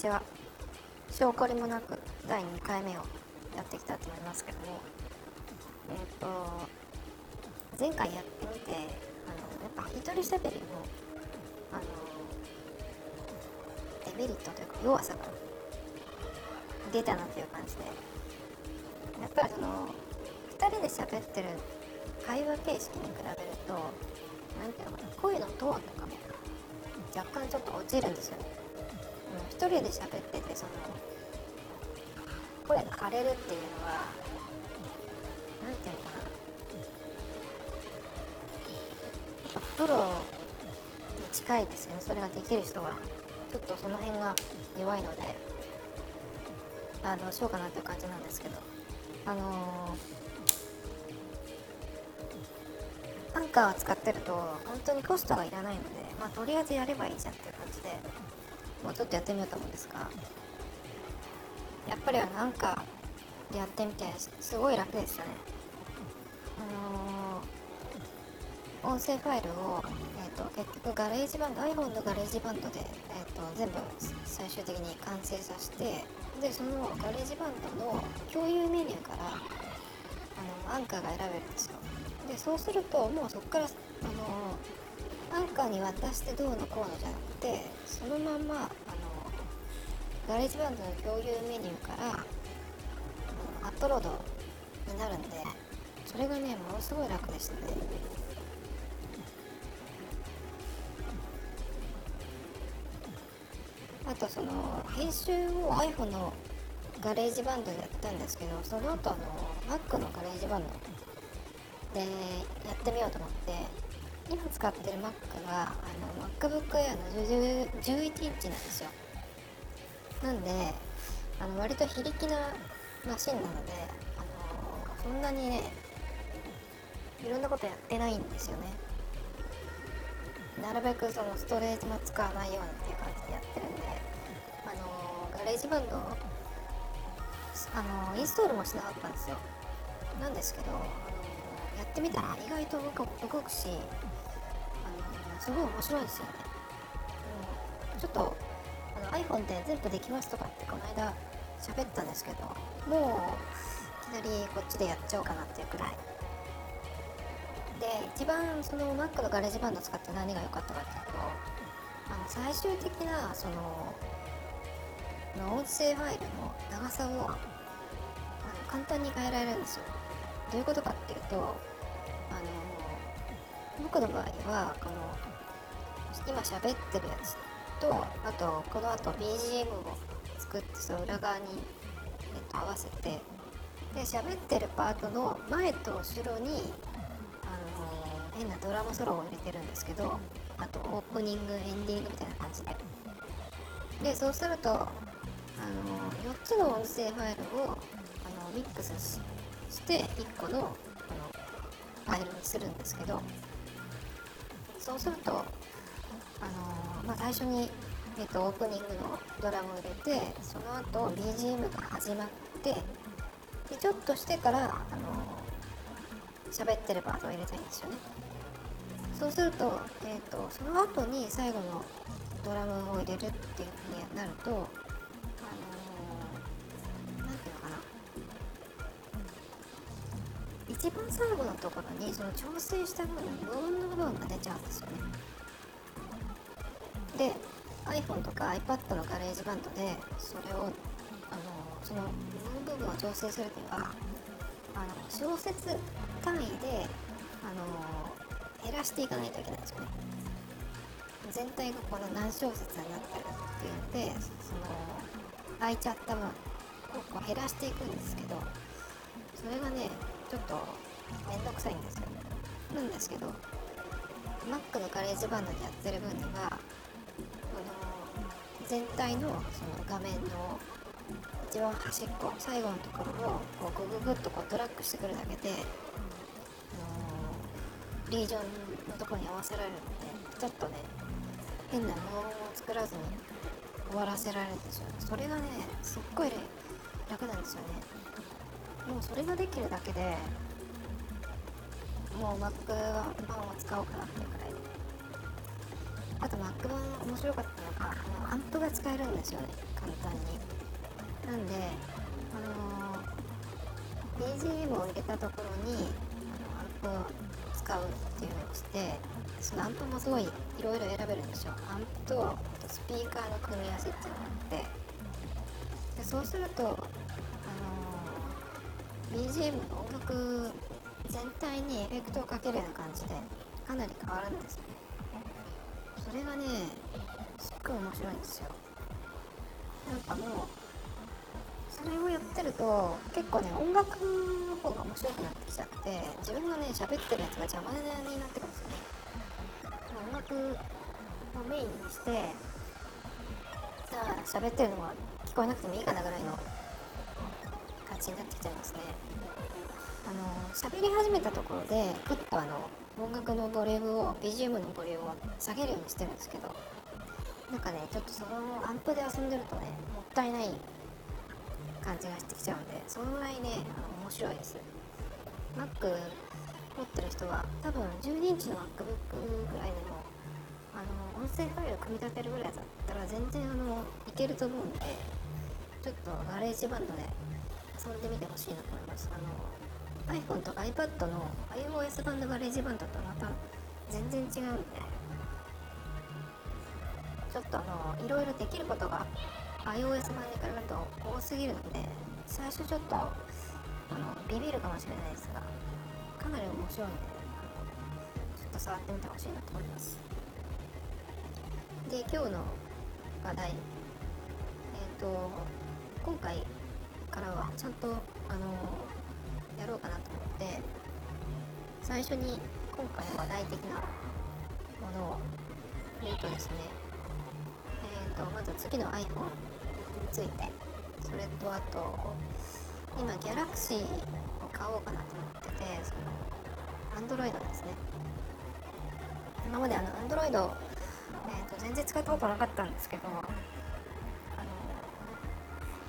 こんにちは。証拠りもなく第2回目をやってきたと思いますけどもえっ、と前回やってみてあのやっぱ一人しゃべりのあのデメリットというか弱さが出たなっていう感じで。やっぱりその2人で喋ってる会話形式に比べると何ていうのかな声のトーンとかも若干ちょっと落ちるんですよね。一人で喋っててその声が枯れるっていうのは何ていうのかなプロに近いですよねそれができる人はちょっとその辺が弱いのであどうしようかなっていう感じなんですけどあのー、アンカーを使ってると本当にコストがいらないのでまあとりあえずやればいいじゃんっていう感じでもうちょっとやってみようと思うんですがやっぱりなんかやってみてすごい楽ですよね。あのー、音声ファイルを、えーと、結局ガレージバンド iPhone の GarageBand で、えーと、全部最終的に完成させてでその GarageBand の共有メニューからあのアンカーが選べるんですよ。でそうするともうそこからアンカーに渡してどうのこうのじゃなくてそのまんまあの GarageBand の共有メニューからアップロードになるんでそれがねものすごい楽でしたね。あとその編集を iPhone のGarageBand でやったんですけどその後あの Mac の GarageBand でやってみようと思って今使ってる Mac があの MacBook Air の11インチなんですよ。なんであの割と非力なマシンなのであのそんなにねいろんなことやってないんですよね。なるべくそのストレージも使わないようにっていう感じでやってるんであの GarageBand あのインストールもしなかったんですよ。なんですけどあのやってみたら意外と動くしすごい面白いですよね、うん、ちょっとあの iPhone で全部できますとかってこの間喋ったんですけどもういきなりこっちでやっちゃおうかなっていうくらい。で一番その Mac の GarageBand 使って何が良かったかっていうとあの最終的なその音声ファイルの長さをあの簡単に変えられるんですよ。どういうことかっていうとあの僕の場合はこの今喋ってるやつとあとこの後 BGM を作ってその裏側に、えっと、合わせてで喋ってるパートの前と後ろにあの変なドラムソロを入れてるんですけどあとオープニングエンディングみたいな感じで。でそうするとあの4つの音声ファイルをあのミックスして1個のあのファイルにするんですけどそうするとあのまあ、最初に、えっと、オープニングのドラムを入れてその後 BGM が始まってでちょっとしてから、あの喋ってるパートを入れたいんですよね。そうすると,、えーと、その後に最後のドラムを入れるっていうふうになると、あのー、ていうのかな。一番最後のところにその調整した部分無音の部分が出ちゃうんですよね。iPhone とか iPad の GarageBand でそれをあのその部分を調整するにはあの小節単位であの減らしていかないといけないんですよね。全体がこの何小節になってるっていうんでその空いちゃった分をこう減らしていくんですけどそれがねちょっとめんどくさいんですよ。なんですけど Mac の GarageBand でやってる分には全体のその画面の一番端っこ最後のところをこうグググッとこうドラッグしてくるだけで、あのリージョンのところに合わせられるのでちょっとね変な無音を作らずに終わらせられるんですよそれがねすっごい楽なんですよね。もうそれができるだけでもう Mac 版を使おうかなっていうくらい。あと Mac 版面白かったのがあのアンプが使えるんですよね簡単になんであの BGM を入れたところにあのアンプを使うっていうのをしてそのアンプもすごいいろいろ選べるんですよアンプとスピーカーの組み合わせっていうのがあってでそうすると、あの BGM の音楽全体にエフェクトをかけるような感じでかなり変わるんですよねそれがねすっごい面白いんですよ。なんかもうそれをやってると結構ね音楽の方が面白くなってきちゃって自分がね喋ってるやつが邪魔になってくるんですよね。音楽をメインにしてさあ喋ってるのが聞こえなくてもいいかなぐらいの感じになってきちゃいますね。あの喋り始めたところでふっとあの音楽のボリュームを BGM のボリュームを下げるようにしてるんですけどなんかねちょっとそのアンプで遊んでるとねもったいない感じがしてきちゃうんでそのぐらいねあの面白いです。Mac 持ってる人は多分12インチの MacBook ぐらいでもあの音声ファイル組み立てるぐらいだったら全然あのいけると思うんでちょっと GarageBand で遊んでみてほしいなと思います。あの iPhone と iPad の iOS 版の GarageBand とまた全然違うんで。ちょっとあのいろいろできることが iOS 版に比べると多すぎるので最初ちょっとあのビビるかもしれないですがかなり面白いのでちょっと触ってみてほしいなと思います。で今日の話題。えっ、ー、と今回からはちゃんとあのやろうかなと思って最初に今回の話題的なものを言うとですねえ、ー、とまず次の iPhone についてそれとあと今 Galaxy を買おうかなと思っててその Android ですね。今まであの Android、えーと、全然使ったことなかったんですけどあ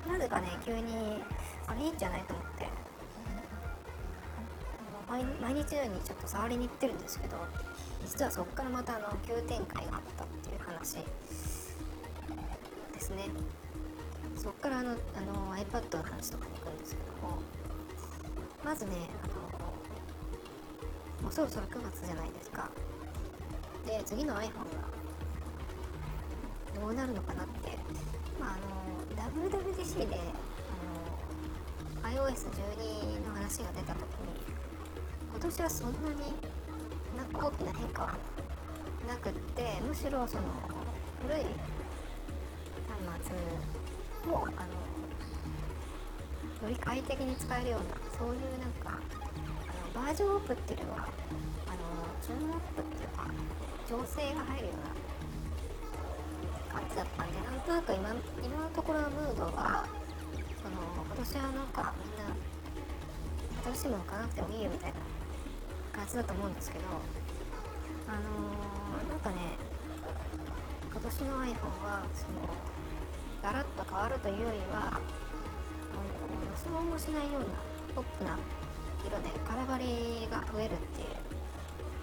のなぜかね急にあれいいんじゃないと思って毎日のようにちょっと触りに行ってるんですけど実はそこからまたあの急展開があったっていう話ですね。そこからあのあの iPad の話とかに行くんですけどもまずねあのもうそろそろ9月じゃないですか。で次の iPhone がどうなるのかなってまああの WWDC であの iOS12 の話が出た時に今年はそんなになんか大きな変化はなくってむしろその古い端末をあのより快適に使えるようなそういうなんかあのバージョンアップっていうよりはあのチューンアップっていうか調整が入るような感じだったんでなんとなく今今のところのムードはその今年はなんかみんな新しいもの買わなくてもいいよみたいな。感じだと思うんですけどあのー、なんかね今年の iPhone はそのガラッと変わるというよりは予想もしないようなポップな色でカラバリが増えるっていう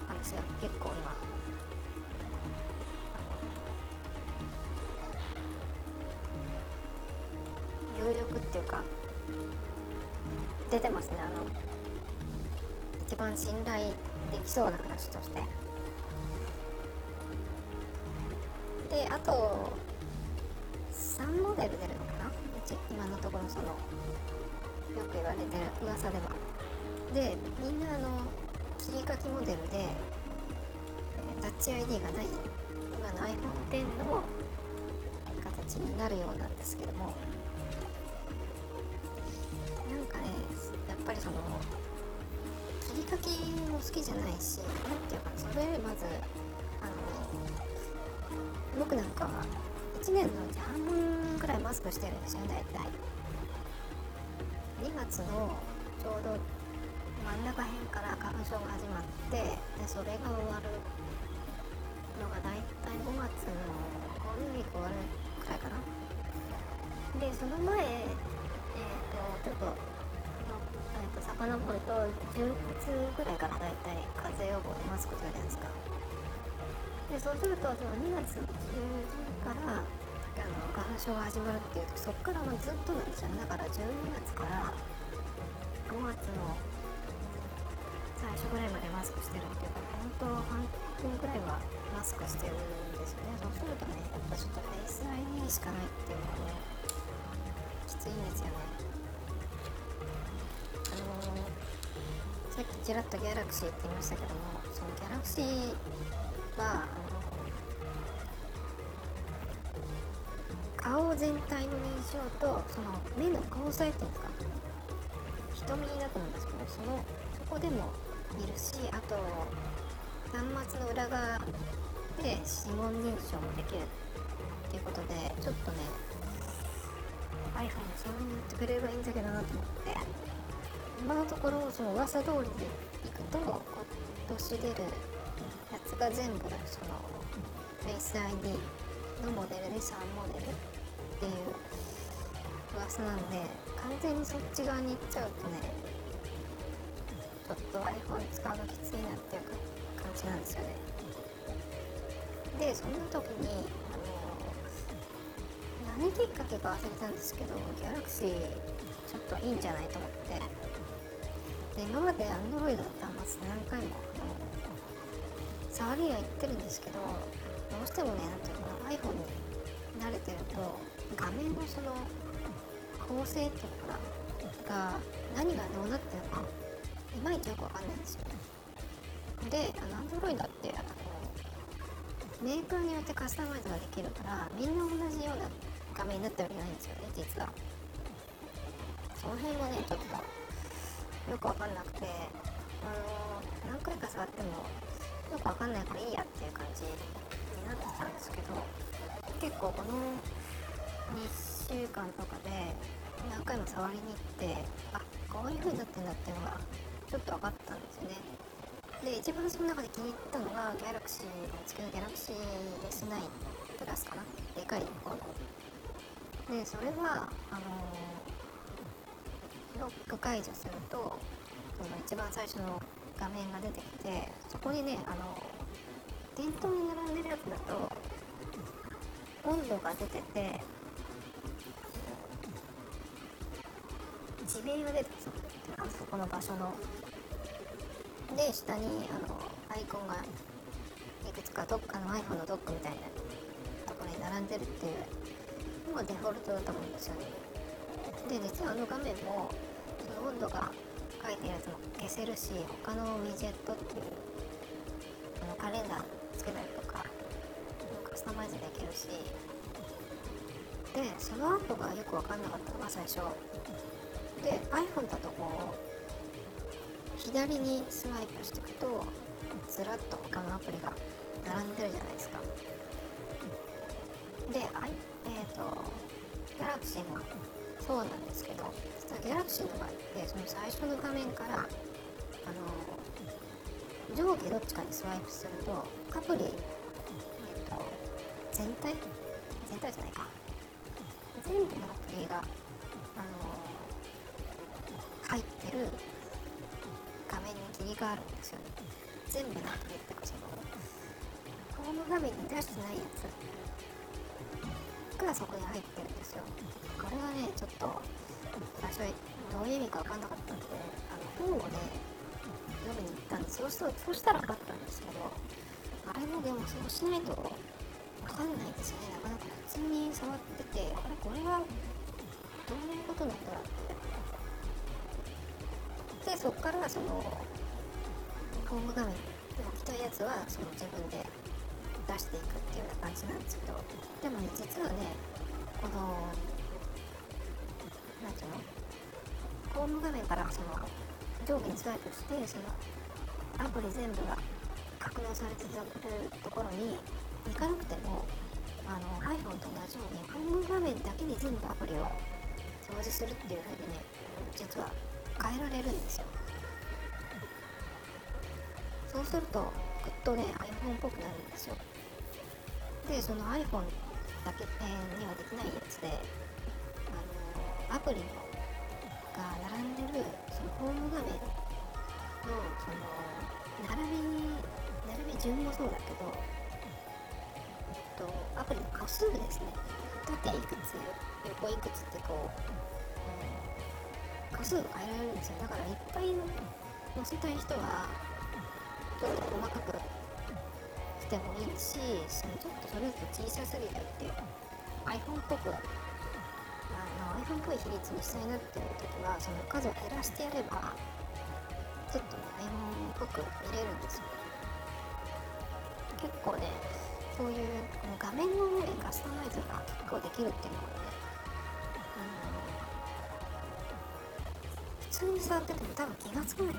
話が結構今有力っていうか出てますねあの番信頼できそうな話として。であと3モデル出るのかな？今のところそのよく言われてる噂では。でみんなあの切り欠きモデルでタッチ ID がない今の iPhone X の形になるようなんですけども。なんかねやっぱりその切り欠きも好きじゃないし何ていうかそれよりまずあの僕なんかは1年のうち半分くらいマスクしてるんですよ大体。2月のちょうど真ん中辺から花粉症が始まってでそれが終わるのが大体5月のゴールデンウィーク終わるくらいかな。でその前えっ、ー、とちょっとえー、と遡ると10月ぐらいから大体風邪予防でマスクするじゃないですか。でそうするとその2月の中旬からあの花粉症が始まるっていうとそっからもうずっとなんですよね。だから12月から5月の最初ぐらいまでマスクしてるっていうか本当半分ぐらいはマスクしてるんですよね。そうするとねやっぱちょっとフェイス ID しかないっていうのはねきついんですよね。ちらっとギャラクシーって言いましたけどもそのギャラクシーはあの顔全体の認証とその目の交際っていうんですか瞳だと思うんですけどそのそこでもいるしあと端末の裏側で指紋認証もできるっていうことでちょっとね iPhone それに言ってくれればいいんだけどなと思って今のところその噂通りでいくと今年出るやつが全部その Face ID のモデルで3モデルっていう噂なんで完全にそっち側に行っちゃうとねちょっと iPhone 使うのきついなっていう感じなんですよね。でそんな時にあの何きっかけか忘れたんですけどギャラクシーちょっといいんじゃないと思って。で今まで Android の端末何回も。触りは言ってるんですけどどうしてもねなんていうかな iPhone に慣れてると画面のその構成っていうのかなが何がどうなってるかいまいちよくわかんないんですよ。ねであの Android ってあのメーカーによってカスタマイズができるからみんな同じような画面になってるわけないんですよね実は。その辺はねちょっとよくわかんなくてあの何回か触ってもよくわかんないからいいやっていう感じになってたんですけど結構この2週間とかで何回も触りに行ってあこういう風になってんだっていうのがちょっと分かったんですよね。で一番その中で気に入ったのがギャラクシーなんですけどギャラクシー S9 プラスかなでかい方の。でそれはあの、ロック解除するとその一番最初の画面が出てきてそこにねあの店頭に並んでるやつだと温度が出てて地名が出てるあそこの場所の。で下にあのアイコンがいくつかどっかの iPhone のドックみたいなところに並んでるっていうのがデフォルトだと思うんですよね。で実はあの画面もその温度が書いてるやつも消せるし他のウィジェットっていうあのカレンダーつけたりとかカスタマイズできるしでその後がよく分かんなかったのが最初。で iPhone だとこう左にスワイプしていくとずらっと他のアプリが並んでるじゃないですかで、I、えっ、ー、と Galaxy もそうなんですけど実は Galaxy の場合ってその最初の画面からあの上下どっちかにスワイプするとアプリ、えっ、と全体全体じゃないか。全部のアプリがあの入ってるがあるんですよね。全部なんて言ったかそのホーム画面に出してないやつがそこに入ってるんですよ。これがねちょっと最初どういう意味か分かんなかったんであの本をね読みに行ったんでそうそうそうしたら分かったんですけどあれもでもそうしないと分かんないですよねなかなか普通に触っててあれこれはどういうことなんだろうってでそこからそのホーム画面で置きたいやつはその自分で出していくっていうような感じなんですけどでもね実はねこのホーム画面からその上下にスワイプしてそのアプリ全部が格納されてるところに行かなくてもあの iPhone と同じようにホーム画面だけに全部アプリを表示するっていう風にね実は変えられるんですよそうするとぐっとね iPhone っぽくなるんですよでその iPhone だけ、えー、にはできないやつであのアプリのが並んでるそのホーム画面のその並び並び順もそうだけどえっと、アプリの個数ですね。縦いくつ横いくつってこう、うん、個数が変えられるんですよ。だからいっぱい載せたい人はちょっと細かくしてもいいしそのちょっとそれだと小さすぎるっていう iPhone っぽくあの iPhone っぽい比率にしたいなっていう時はその数を減らしてやればちょっとね iPhone っぽく見れるんですよ結構ねそういう画面の上でカスタマイズが結構できるっていうのがね普通に触ってても多分気が付かないん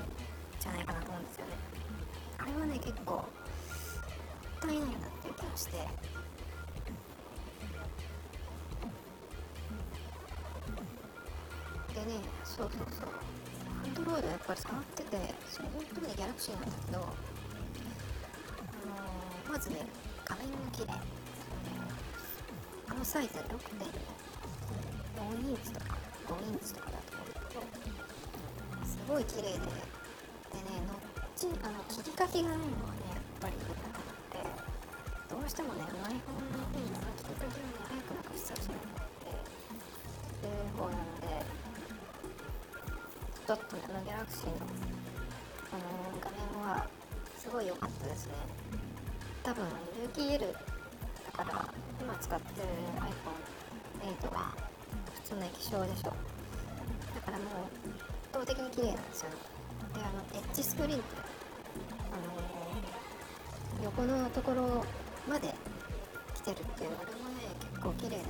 じゃないかなと思うんですよね。あれはね結構もったいないなっていう気がして。でねそうそうそう。アンドロイドやっぱり触っててその本当にギャラクシーなんだけどあのー、まずね画面が綺麗。あのサイズ6.4インチとか5インチとかだと思うとすごい綺麗で。でねのっちあの切り書きがないのはねやっぱり良くなくてどうしてもね iPhone のちょっとねあのギャラクシーのあの画面はすごい良かったですね。多分有機 L だから今使ってる iPhone8 は普通の液晶でしょ。だからもう圧倒的に綺麗なんですよであのエッジスクリーンってあの横のところまで来てるっていうあれもね結構綺麗でね。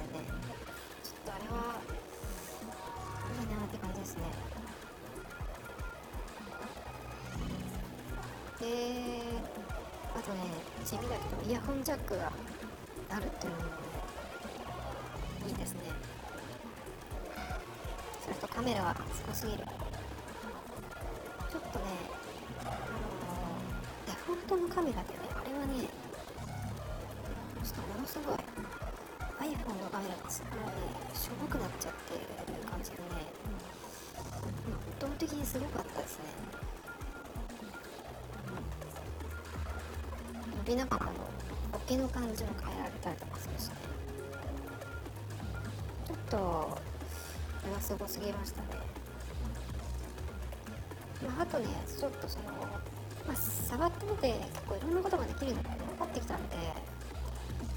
ちょっとあれはいいなって感じですね。とね地味だけどイヤホンジャックがあるっていうのもいいですね。それとカメラはすごすぎる。ちょっとねあのデフォルトのカメラでねあれはねちょっとものすごい iPhone のカメラがすごいしょぼくなっちゃってる感じでねうん圧倒的にすごかったですね。伸びながらの。ボケの感じも変えられたりとかするし。ねちょっとこれはすごすぎましたね。まあ、あとねちょっとその、まあ、触ってみて結構いろんなことができるのが分かってきたんで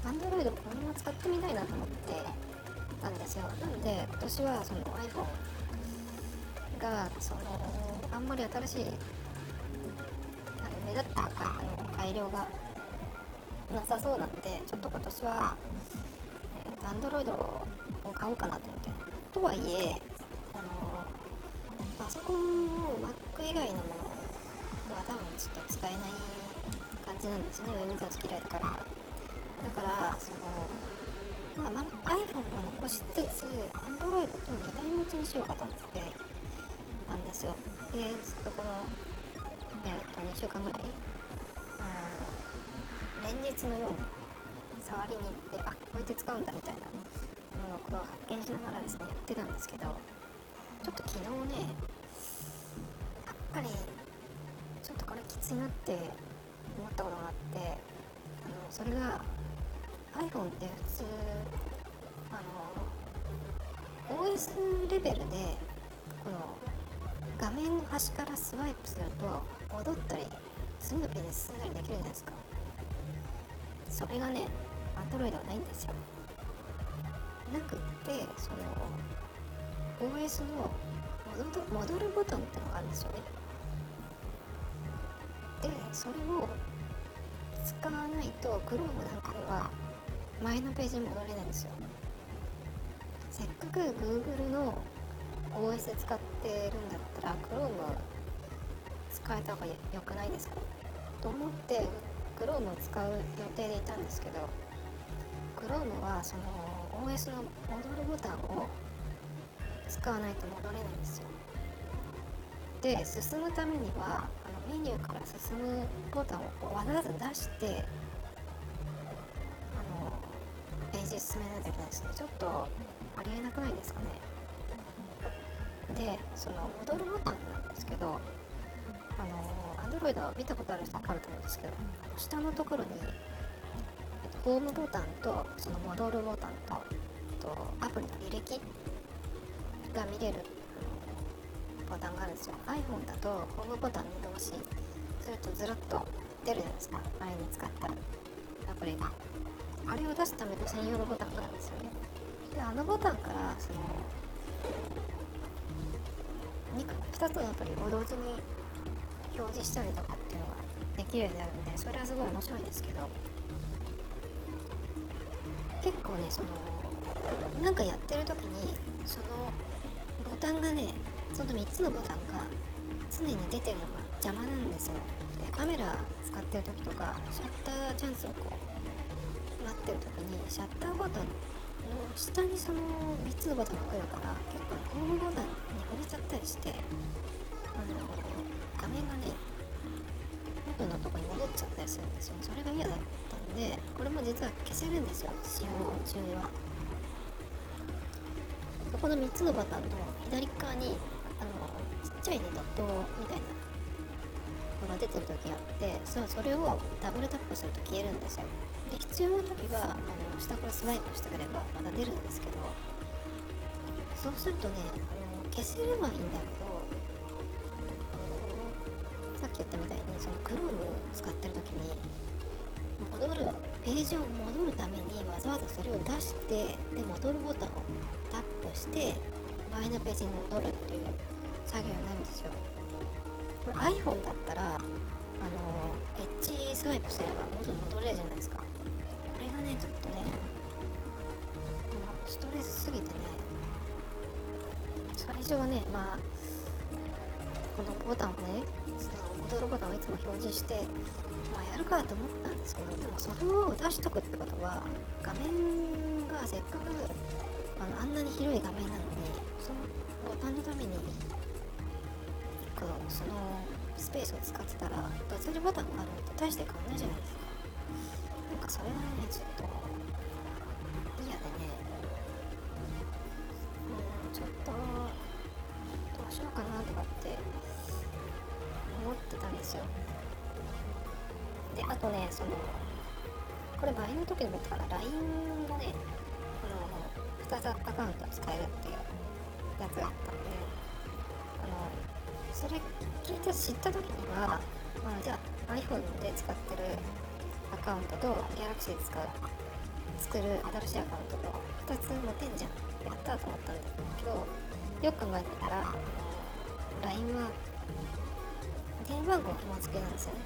Android をこのまま使ってみたいなと思ってたんですよ。なんで私はその iPhone がそのあんまり新しい目立った改良がなさそうなんでちょっと今年は、えー、Android を買おうかなと思ってとはいえあのパソコンを Mac 以外のものは多分ちょっと使えない感じなんですね。上見たち嫌いだから。だからそのまあ、iPhone を残しつつ Android と2台持ちにしようかと思ってたんですよ。でずっとこのえっと2週間ぐらい日のように触りに行ってあこうやって使うんだみたいなものをこう発見しながらですねやってたんですけどちょっと昨日ねやっぱりちょっとこれきついなって思ったことがあってあのそれが iPhone って普通あの OS レベルでこの画面の端からスワイプすると戻ったり次のページに進んだりできるじゃないですか。それがね Android はないんですよ。なくってその OS の戻るボタンってのがあるんですよね。でそれを使わないと Chrome なんかでは前のページに戻れないんですよ。せっかく Google の OS で使ってるんだったら Chrome 使えた方がよくないですか？と思って Chrome を使う予定でいたんですけど Chrome はその OS の戻るボタンを使わないと戻れないんですよ。で進むためにはあのメニューから進むボタンをわざわざ出してあのページ進めないといけないですね。ちょっとありえなくないですかね。でその戻るボタンなんですけどあの Android 見たことある人分かると思うんですけど下のところに、えっと、ホームボタンとその戻るボタンととアプリの履歴が見れるボタンがあるんですよ。iPhone だとホームボタンに移動しするとずらっと出るじゃないですか。前に使ったアプリが。あれを出すための専用のボタンがあるんですよね。であのボタンからその 2, 2つのアプリを同時に表示したりとかっていうのができるようになるんでそれはすごい面白いんですけど結構ねそのなんかやってる時にそのボタンがねその3つのボタンが常に出てるのが邪魔なんですよ。でカメラ使ってる時とかシャッターチャンスをこう待ってる時にシャッターボタンの下にその3つのボタンが来るから結構ホームボタンに触れちゃったりしてあの画面がね元のとこに戻っちゃったりするんですよ。それが嫌だったんでこれも実は消せるんですよ。使用中は。そこの3つのボタンの左側にあのちっちゃいねドットみたいなのが出てる時があってさあそれをダブルタップすると消えるんですよ。で必要な時はあの下からスワイプしてくればまた出るんですけどそうするとねあの消せればいいんだけどき言ったみたいにその Chrome 使ってる時に戻るページを戻るためにわざわざそれを出してで戻るボタンをタップして前のページに戻るっていう作業になるんですよ。これ iPhone だったらあのエッジスワイプすれば元に戻れるじゃないですか。これがねちょっとねストレスすぎてね最初はねまあこのボタンをねその戻るボタンをいつも表示してまあやるかと思ったんですけどでもそれを出しとくってことは画面がせっかくあのあんなに広い画面なのにそのボタンのためにこのそのスペースを使ってたら物理ボタンがあるのと大して変わんないじゃないですか。なんかそれがねちょっとですよ。であとねそのこれ前の時のことから LINE がねこの2つアカウント使えるっていうやつがあったんであのそれ聞いて知った時には、まあ、じゃあ iPhone で使ってるアカウントと Galaxy で使う作る新しいアカウントと2つ持てんじゃんやったと思ったんだけどよく考えてたら LINE は電話番号紐付けなんですよ。ね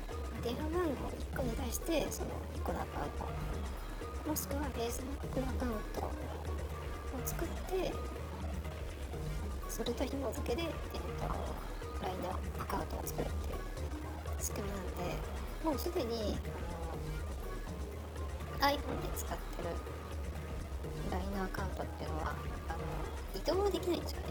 電話番号1個に対してその1個のアカウントもしくは Facebook のアカウントを作ってそれと紐付けで、えー、と LINE のアカウントを作るっていう仕組みなんでもうすでにあの iPhone で使ってる LINE のアカウントっていうのはあの移動はできないんですよね。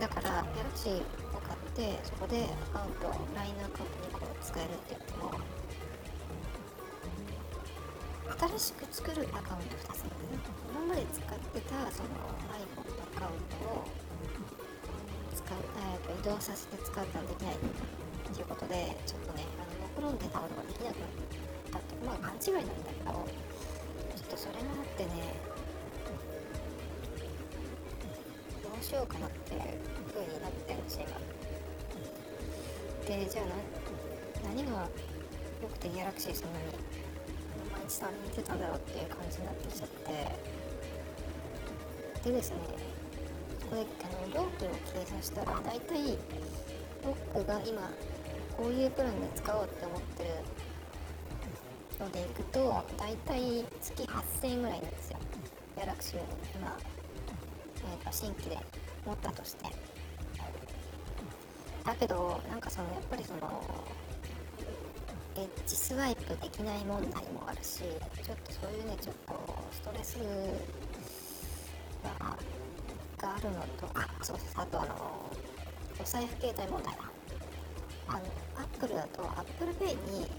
だから Galaxy を買ってそこでアカウント LINE アカウント2個使えるって言っても新しく作るアカウント2つなんでね今まで使ってたその iPhone のアカウントを使う、えー、と移動させて使ったらできないっていうことでちょっとねあの目論んでたことができなくなったってまあ勘違いなんだけどちょっとそれもあってねどうしようかなっていう風になってるんです今でじゃあな何が良くてギャラクシーそんなに毎日さんに似てたんだろうっていう感じになってきちゃってでですねこれあの料金を計算したら大体僕が今こういうプランで使おうって思ってるのでいくと大体月8000円ぐらいなんですよギャラクシーを今、えー、と新規で持ったとしてだけどなんかそのやっぱりそのエッジスワイプできない問題もあるしちょっとそういうねちょっとストレスがあるのとあそうですあとあのお財布携帯問題あの Apple だと Apple Pay に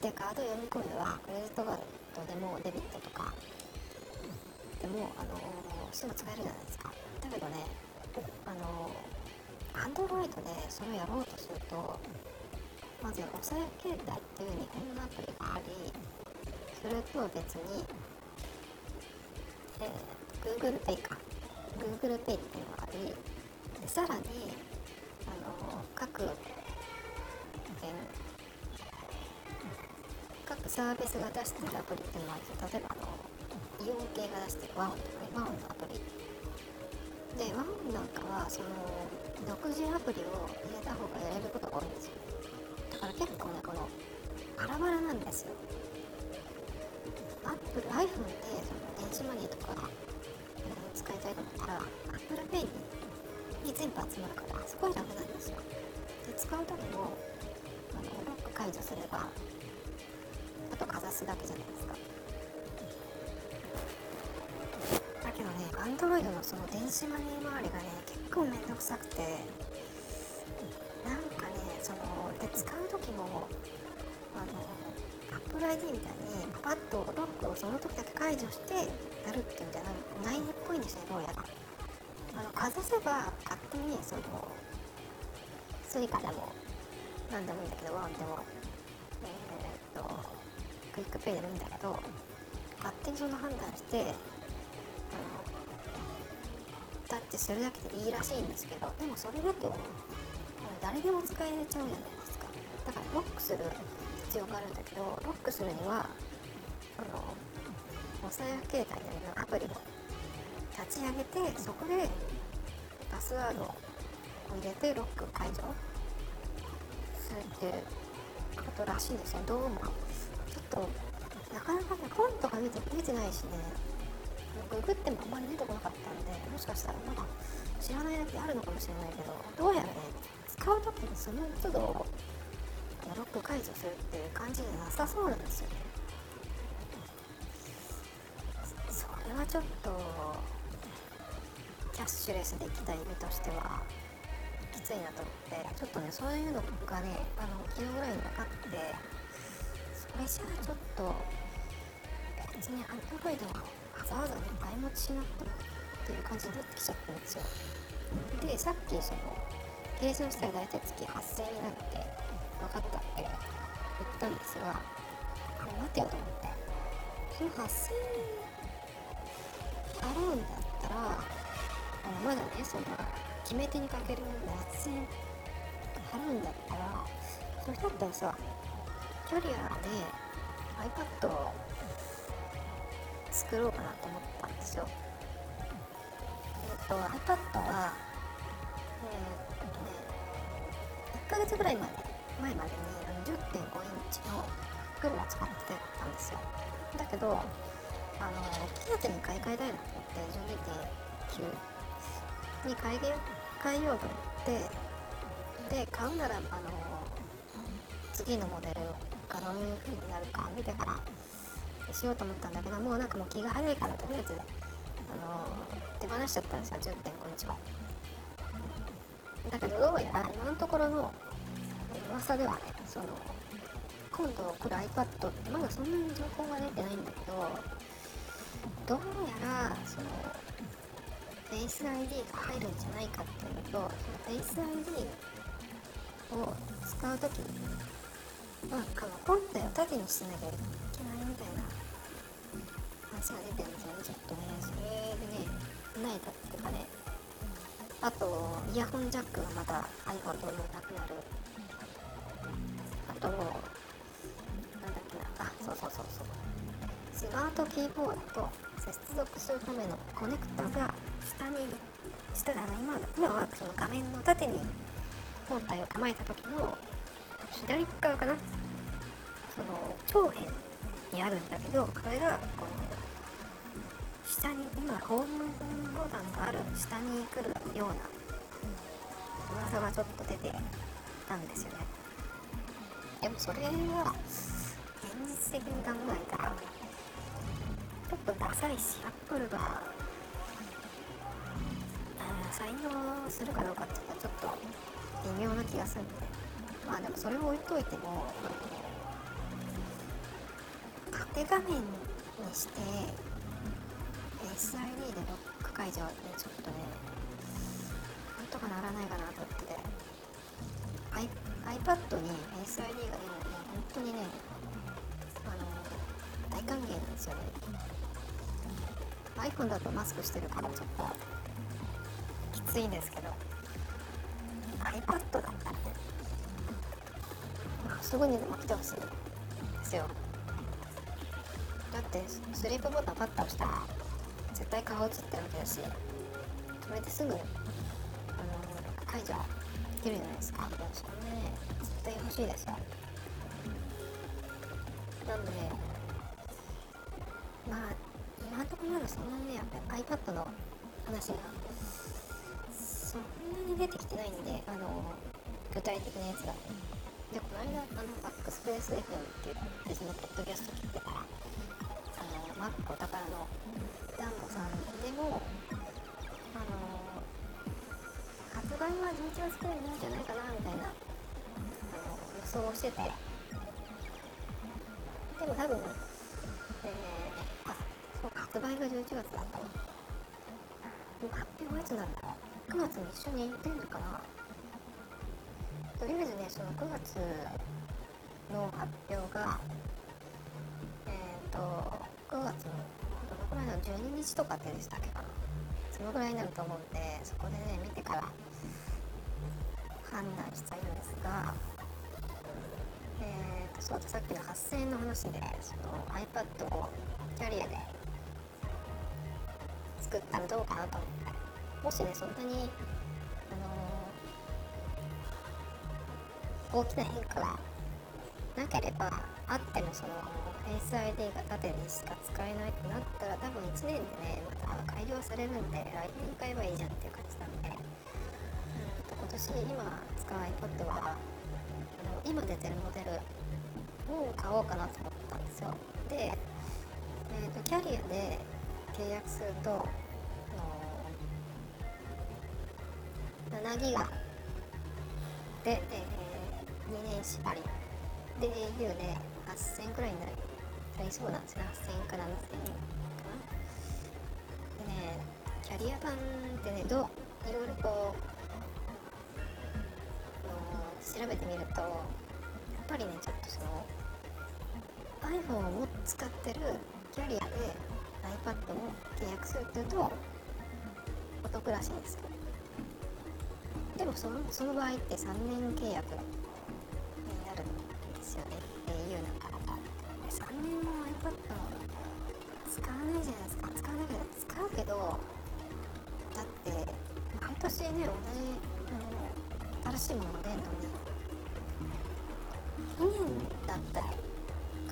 でカード読み込めばクレジットカードでもデビットとか。でもあのすぐ使えるじゃないですか。だけどねあのアンドロイドでそれをやろうとするとまずお財布携帯っていう日本のアプリがありそれとは別に、えー、Google Pay か。Google Pay っていうのがありでさらにあの各、えー、各サービスが出してるアプリっていうのは例えばあのイオン系が出してるワオンとかワオンのアプリ。でワオンなんかはその独自アプリを入れた方がやれることが多いんですよ。だから結構ねこのバラバラなんですよ。アップル iPhone でその電子マネーとか使いたいと思ったら Apple Pay に全部集まるからすごい楽なんですよ。で使う時もあのロック解除すればあとかざすだけじゃないですか。だけどね Android のその電子マネー周りがね構めんどくさくて。なんかねそので使う時もあの Apple ID みたいにパパッとロックをその時だけ解除してやるっていうんじゃないっぽいんですねどうやら。あのかざせば勝手にそのSuica でも何でもいいんだけど WAON でもえー、っと QUICPay でもいいんだけど勝手にその判断してあのタッチするだけでいいらしいんですけどでもそれだと誰でも使えちゃうじゃないですか。だからロックする必要があるんだけどロックするにはあのお財布携帯のアプリを立ち上げてそこでパスワードを入れてロック解除するっていうことらしいんですよどうも。ちょっとなかなかね本とか見て見てないしね。ググってもあんまり出てこなかったんでもしかしたらまだ知らないだけあるのかもしれないけどどうやらね使う時にその都度ロック解除するっていう感じじゃなさそうなんですよね。それはちょっとキャッシュレスで行きたい身としてはきついなと思ってちょっとねそういうのがねあの昨日ぐらいに分かってそれじゃあちょっと別にアンドロイドはざわざね。買い持ちしなくてもっていう感じになってきちゃったんですよ。でさっきその計算したら大体月8000円になって分かったって言ったんですがあれ待てよと思って。その8000円払うんだったらあのまだねその決め手にかける8000円払うんだったらそれだったらさキャリアで iPad をと思ったんですよ。えっと iPad はえー、っとね1ヶ月ぐらいまで前までにあの10.5インチのプロを使ってたんですよ。だけどあの大きいやつに買い替えたいなと思って12.9に変え変えようと思ってで買うならあの次のモデルがどういう風になるか見てからしようと思ったんだけどもうなんかもう気が早いからとりあえずあの手放しちゃったんですよ10.5インチは。だけどどうやら今のところの噂ではねその今度来る iPad ってまだそんなに情報が出てないんだけどどうやらその Face ID が入るんじゃないかっていうのとその Face ID を使う時にまあ、この本体を縦にしなきゃいけない。話が出てるんですよねちょっとねそれでねないだっていうかねあとイヤホンジャックがまた iPhone ともなくなるあとなんだっけなあそうそうそうそうスマートキーボードと接続するためのコネクタが下に下あの今今はその画面の縦に本体を構えた時の左側かなその長辺にあるんだけどこれがこの下に今ホームボタンがある下に来るような噂がちょっと出てたんですよね。でもそれは現実的に考えたらちょっとダサいしアップルが採用するかどうかっていうのはちょっと微妙な気がするんで。まあでもそれを置いといても縦画面にして SID でロック解除はねちょっとねなんとかならないかなと思ってて。I iPad に SID が出るのね本当にねあの大歓迎なんですよね。iPhone だとマスクしてるからちょっときついんですけど iPad だったらねすぐにでも来てほしいんですよ。だってスリープボタンパッと押したら絶対顔映ってるわけだしそれですぐあの解除できるじゃないですか。それね絶対欲しいですよ。なんでまあ今のところまだそんなねやっぱり iPad の話がそんなに出てきてないんであの具体的なやつが。でこの間あのバックスペース FM っていう別のポッドキャスト聞いてマックお宝のダンボさんでもあの発売は11月くらいになるんじゃないかなみたいなあの予想をしてて。でも多分、えー、あそう発売が11月だと発表はいつなんだろう。9月に一緒に行ってんのかな。とりあえずねその9月の発表がえっ、ー、と月のどのくらいなの12日とかってでしたっけかな。そのぐらいになると思うんでそこでね見てから判断したいんですがえーとそうださっきの8000円の話でその iPad をキャリアで作ったらどうかなと思って。もしねそんなにあの大きな変化がなければあってもその Face ID が縦にしか使えないってなったら多分1年でねまた改良されるんで来年買えばいいじゃんっていう感じなんで、うん、今年今使う iPad はあの今出てるモデルを買おうかなと思ったんですよ。で、えーと、キャリアで契約すると7ギガで、えー、2年縛りで au で8000くらいになる。なりそうなんですね8000から7000かなでねキャリア版ってねどういろいろこう調べてみるとやっぱりねちょっとその iPhone を使ってるキャリアで iPad を契約するっていうとお得らしいんですよでもそのその場合って3年契約に毎年ね同じあの新しいもの出るのに2年だったら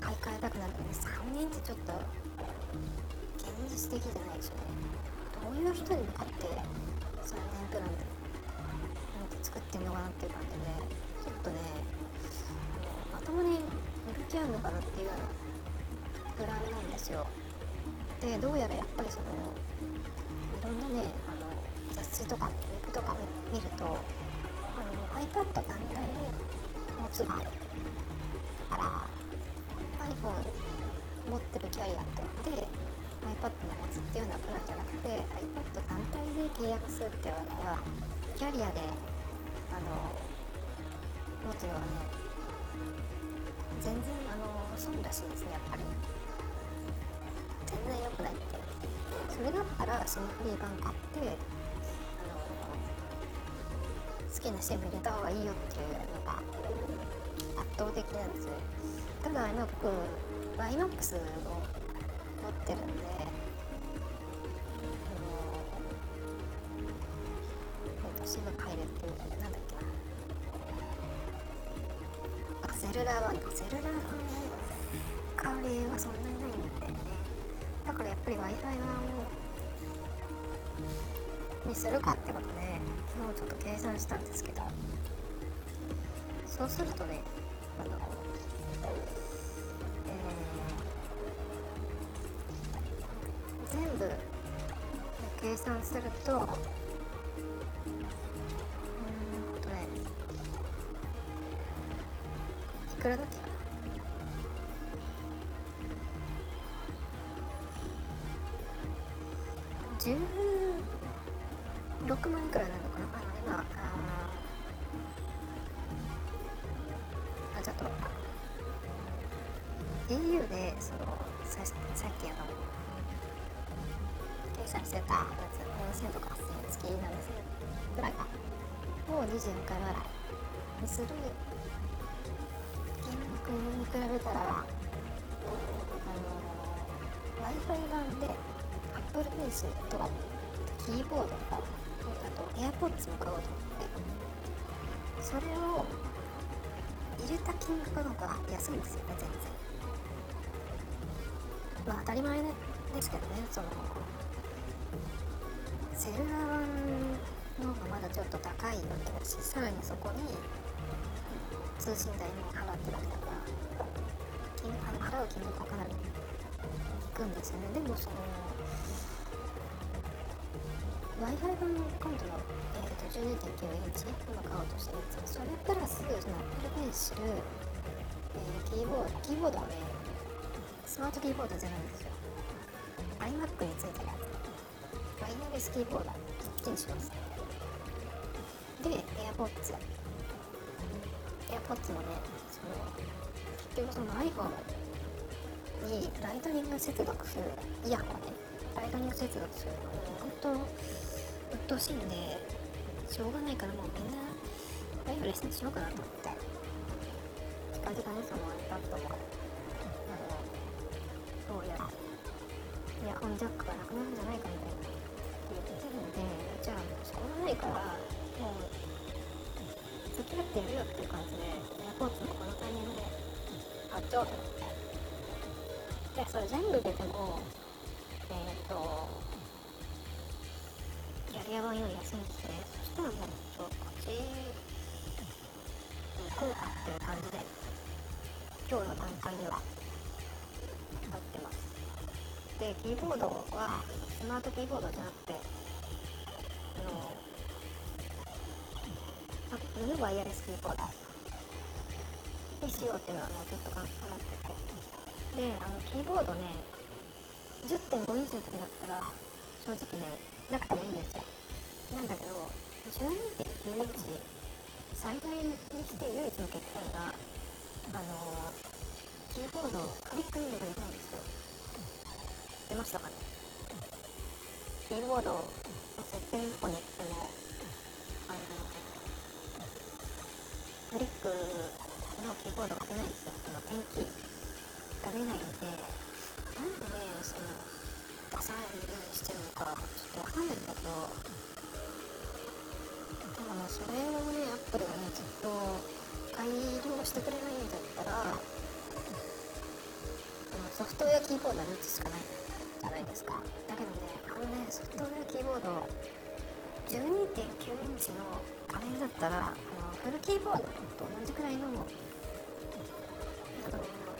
買い替えたくなるのに3年ってちょっと現実的じゃないでしょうねどういう人に向かって3年プランで作ってんのかなっていう感じでちょっとねまともに売る気あるのかなっていうようなブランなんですよでどうやらやっぱりそのいろんなねあの雑誌とかウェブとか見るとあの iPad 単体で持つ場合だから iPhone 持ってるキャリアとで iPad の持つっていうようなプランじゃなくて iPad 単体で契約するっていうのはキャリアであの持つのはね全然あの損らしいですねやっぱり。全然良くないってそれだったらシムフリー版買ってきなシム入れた方がいいよっていうのが圧倒的なんですよただ今僕 YMAX を持ってるんでシム変えるっていうなんだっけなあセルラー版セルラー版の香りはそんなにないんだよねだからやっぱり w i f i はにするかってことでちょっと計算したんですけど。そうするとねあの、えー、全部計算するとうんとねいくらだっけ6万くらいなのかな？あの今ああちょっと。Au でそのささっきあの計算してたやつ7000とか8000円月なんですよ。ぐらいかを24回払いにする金額に比べたらあの w i f i 版で Apple Pencil とキーボードとあと AirPods も買おうと思ってそれを入れた金額の方が安いんですよね全然。まあ当たり前ですけどねそのセルラー版の方がまだちょっと高いわけだしさらにそこに通信代も払ってるわけだから金払う金額がかなりいくんですよね。でもその w i f i 版今度の、えー、と12.9インチ今買おうとしてるやつそれプラスその Apple Pencil、えー、キーボードキーボードはねスマートキーボードじゃないんですよ。iMac についてるやつワイヤレスキーボード一気にしますで AirPods AirPods もねその結局その iPhone にライトニング接続するイヤホンねライトニング接続するの本当鬱陶しいんでしょうがないからもうみんなワイヤレスにしようかなと思って。近々ねその iPad もあのどうやらイヤホンジャックがなくなるんじゃないかみたいな言ってるんでじゃあもうしょうがないからもう付き合ってやるよっていう感じでエアポーツもこのタイミングで買っちゃおうと思って。でそれ全部出てもえっ、ー、とキャリア版より安いんですねそしたらもうこっち行こうかっていう感じで今日の段階では買ってますでキーボードはスマートキーボードじゃなくてあのアップルのワイヤレスキーボードにしようっていうのはもうずっと考えててであのキーボードね10.5インチの時だったら正直ねなくてもいいんですよなんだけど12.9インチ最大にして唯一の欠点があのキーボードクリック入力できないんですよ出ましたかねキーボードの設定のとこに行ってもあのクリックのキーボードが出ないんですよその点キが出ないんでなんでねその出さないようにしてるのかちょっとわかんないんだけどでもねそれをねアップルがねずっと改良してくれないんだったらソフトウェアキーボードは3つしかないじゃないですか。だけどねあのねソフトウェアキーボード12.9インチの画面だったらあのフルキーボードと同じくらいのの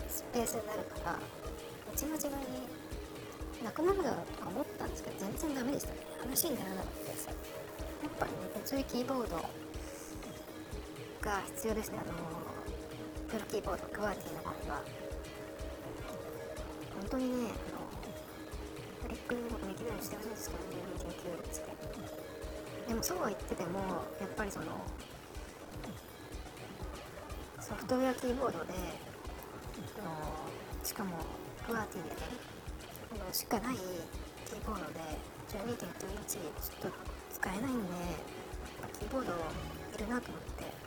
スペースになるから打ち間違いなくなるだろうとか思ったんですけど全然ダメでしたね。話にならなかったですやっぱりね物理キーボードが必要ですね。あのフルキーボードクワーティーの場合は本当にねあのクリックもできるようにしてほしいんですけどね2.9インチで。でもそうは言っててもやっぱりそのソフトウェアキーボードであのしかもクワーティーでねしかないキーボードで12.9インチちょっと使えないんでキーボードいるなと思って。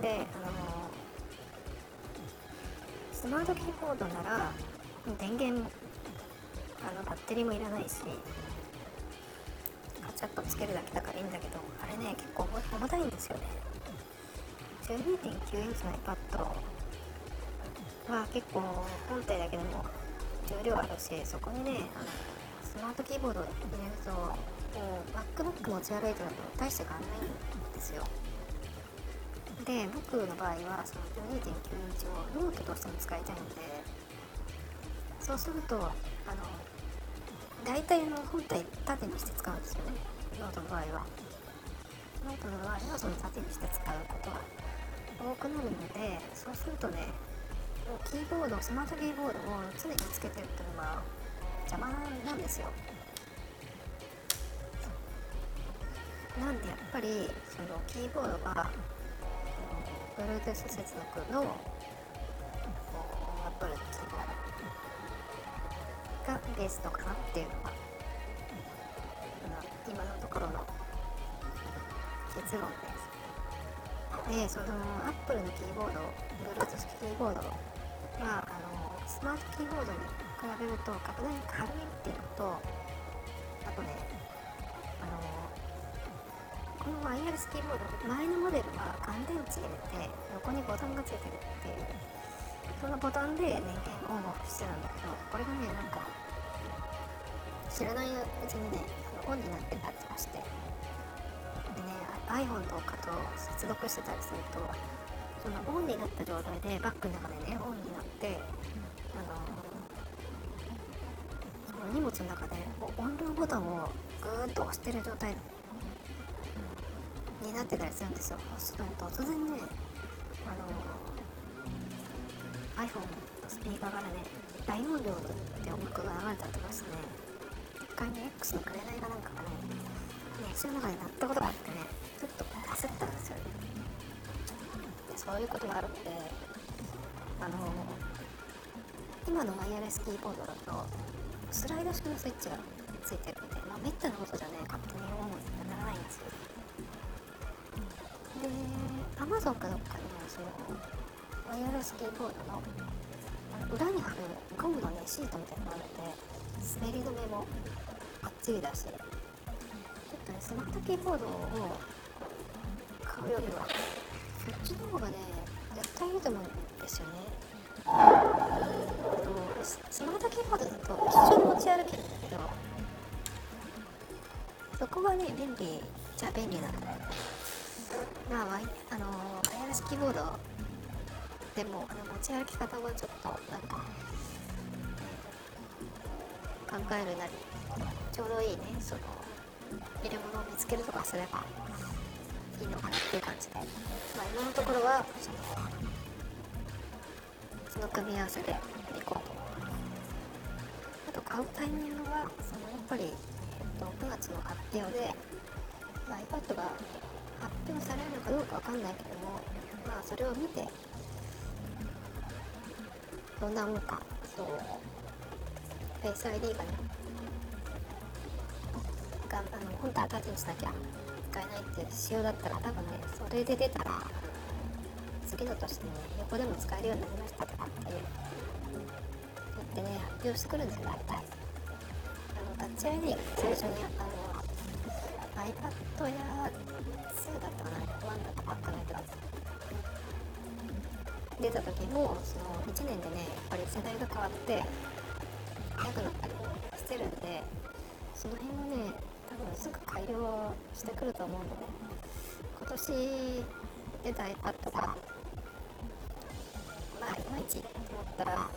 であのスマートキーボードなら電源あのバッテリーもいらないしカチャッとつけるだけだからいいんだけどあれね結構重たいんですよね。12.9インチの iPad は結構本体だけでも重量あるしそこにねあのSmart Keyboard 入れるともう MacBook 持ち歩いてると大して変わんないんですよ。で僕の場合はその12.9インチをノートとしても使いたいんでそうするとあの大体の本体縦にして使うんですよね。ノートの場合は。ノートの場合はその縦にして使うことが多くなるのでそうするとねキーボードスマートキーボードを常につけてるっていうのは邪魔なんですよ。なんでやっぱりそのキーボードが Bluetooth 接続のプルっていうのがベーストかなっていうのが今のところの結論です。で、そのアップルのキーボード、Bluetooth キーボードはあのスマートキーボードに比べると格段に軽いっていうのと、あとね、このワイヤレスキーボード、前のモデルは乾電池入れて横にボタンがついてるっていう、そのボタンで電源オンオフしてたんだけど、これがね、なんか知らないうちにね、オンになってたりとかして、でね、iPhone とかと接続してたりすると、そのオンになった状態でバッグの中でね、オンになって、あのその荷物の中で音量ボタンをグーッと押してる状態になってたりするんですよ。そうすると突然ね、あの iPhone のスピーカーからね、大音量で音楽が流れたりとかしてね、一回ね、X の紅かなんかがね、ね、の中で鳴ったことがあってね、ちょっと焦ったんですよね。でそういうことがあるので、あの今のワイヤレスキーボードだと、スライド式のスイッチがついてるんで、まあ、めったなことじゃね、勝手にオンで、Amazon かどっかにその、ワイヤレスキーボードの裏に貼るゴムのね、シートみたいなのがあるので、滑り止めもバッチリだし、ちょっとね、スマートキーボードを買うよりは、そっちの方がね、絶対いいと思うんですよね。スマートキーボードだと一緒に持ち歩けるんだけどそこがね便利じゃ便利なのまあワイあのワイヤレスキーボードでもあの持ち歩き方はちょっとなんか考えるなりちょうどいいねその入れ物を見つけるとかすればいいのかなっていう感じで、まあ、今のところはそのその組み合わせでいこうと。あと買うタイミングはそのやっぱり、えっと、9月の発表で、まあ、iPad が発表されるのかどうかわかんないけどもまあそれを見てどんなもんかそうフェイス ID がねがあの本体タッチにしなきゃ使えないっていう仕様だったら多分ねそれで出たら次の年に横でも使えるようになりましたとかって言ってね発表してくるんですよ大体あのタッチ ID が最初にあの iPad や出た時もその1年でねやっぱり世代が変わって速くなったりしてるんでその辺はね多分すぐ改良してくると思うので今年出た iPad がまあいまいちと思ったら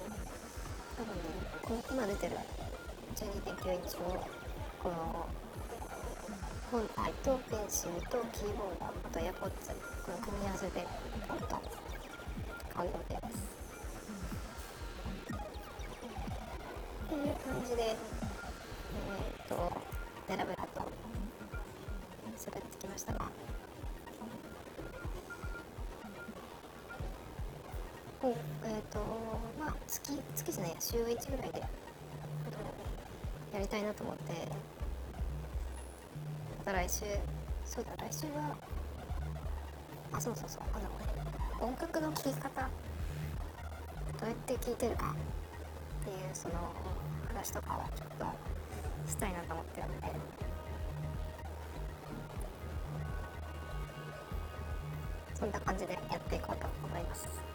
多分この今出てる12.9インチをこの本体とペンシルとキーボードと AirPods この組み合わせでポンと買う予定です。っていう感じでえー、っとベラベラと滑ってきましたが。を、えーとまあ、月月じゃない週1ぐらいでやりたいなと思って。また来週そうだ来週はあそうそうそうあの音楽の聴き方どうやって聴いてるかっていうその話とかをちょっとしたいなと思ってるのでそんな感じでやっていこうと思います。